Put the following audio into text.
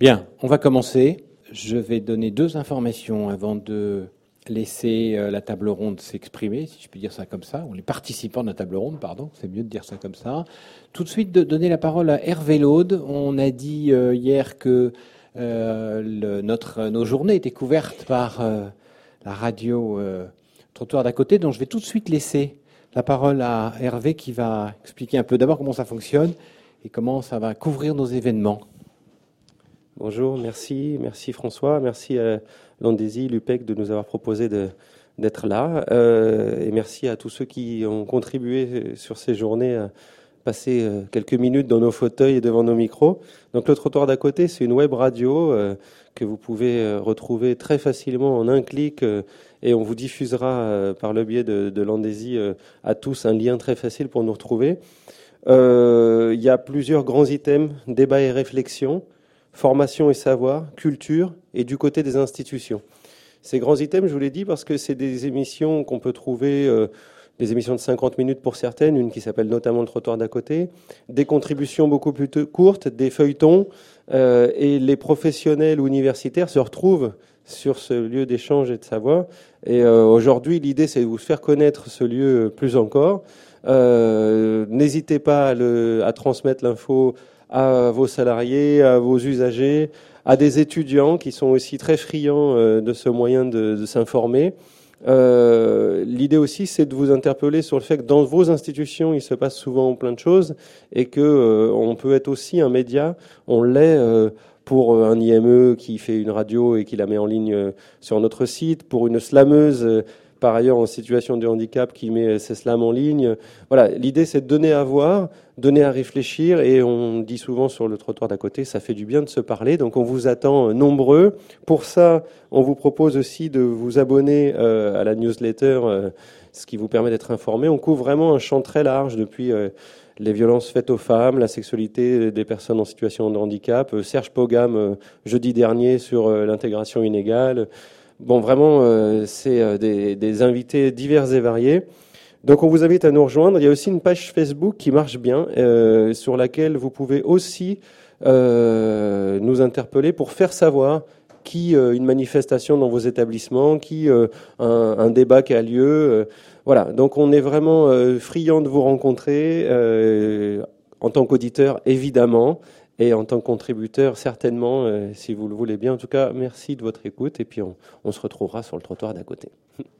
Bien, on va commencer. Je vais donner deux informations avant de laisser euh, la table ronde s'exprimer, si je puis dire ça comme ça, ou les participants de la table ronde, pardon, c'est mieux de dire ça comme ça. Tout de suite, de donner la parole à Hervé Laude. On a dit euh, hier que euh, notre, nos journées étaient couvertes par la radio Trottoir d'à côté, donc je vais tout de suite laisser la parole à Hervé qui va expliquer un peu d'abord comment ça fonctionne et comment ça va couvrir nos événements. Bonjour, merci, merci François, merci à Landési, l'UPEC de nous avoir proposé d'être là, euh, et merci à tous ceux qui ont contribué sur ces journées à passer euh, quelques minutes dans nos fauteuils et devant nos micros. Donc le trottoir d'à côté, c'est une web radio euh, que vous pouvez retrouver très facilement en un clic, et on vous diffusera par le biais de, de Landési à tous un lien très facile pour nous retrouver. Il y a plusieurs grands items, débats et réflexions formation et savoir, culture, et du côté des institutions. Ces grands items, je vous l'ai dit, parce que c'est des émissions qu'on peut trouver, euh, des émissions de 50 minutes pour certaines, une qui s'appelle notamment le trottoir d'à côté, des contributions beaucoup plus courtes, des feuilletons, euh, et les professionnels ou universitaires se retrouvent sur ce lieu d'échange et de savoir. Et euh, aujourd'hui, l'idée, c'est de vous faire connaître ce lieu plus encore. N'hésitez pas à, transmettre l'info à vos salariés, à vos usagers, à des étudiants qui sont aussi très friands euh, de ce moyen de, s'informer. Euh, L'idée aussi, c'est de vous interpeller sur le fait que dans vos institutions, il se passe souvent plein de choses et que euh, on peut être aussi un média. On l'est pour un IME qui fait une radio et qui la met en ligne sur notre site, pour une slameuse par ailleurs en situation de handicap qui met ses slams en ligne. Voilà, l'idée c'est de donner à voir, donner à réfléchir et on dit souvent sur le trottoir d'à côté, ça fait du bien de se parler. Donc on vous attend nombreux. Pour ça, on vous propose aussi de vous abonner euh, à la newsletter, euh, ce qui vous permet d'être informé. On couvre vraiment un champ très large depuis euh, les violences faites aux femmes, la sexualité des personnes en situation de handicap. Serge Pogam, jeudi dernier, sur l'intégration inégale. Bon, vraiment, euh, c'est euh, des, invités divers et variés. Donc, on vous invite à nous rejoindre. Il y a aussi une page Facebook qui marche bien, euh, sur laquelle vous pouvez aussi nous interpeller pour faire savoir qui une manifestation dans vos établissements, qui un, débat qui a lieu. voilà. Donc, on est vraiment friand de vous rencontrer en tant qu'auditeur, évidemment et en tant que contributeur, certainement, euh, si vous le voulez bien. En tout cas, merci de votre écoute et puis on, on se retrouvera sur le trottoir d'à côté.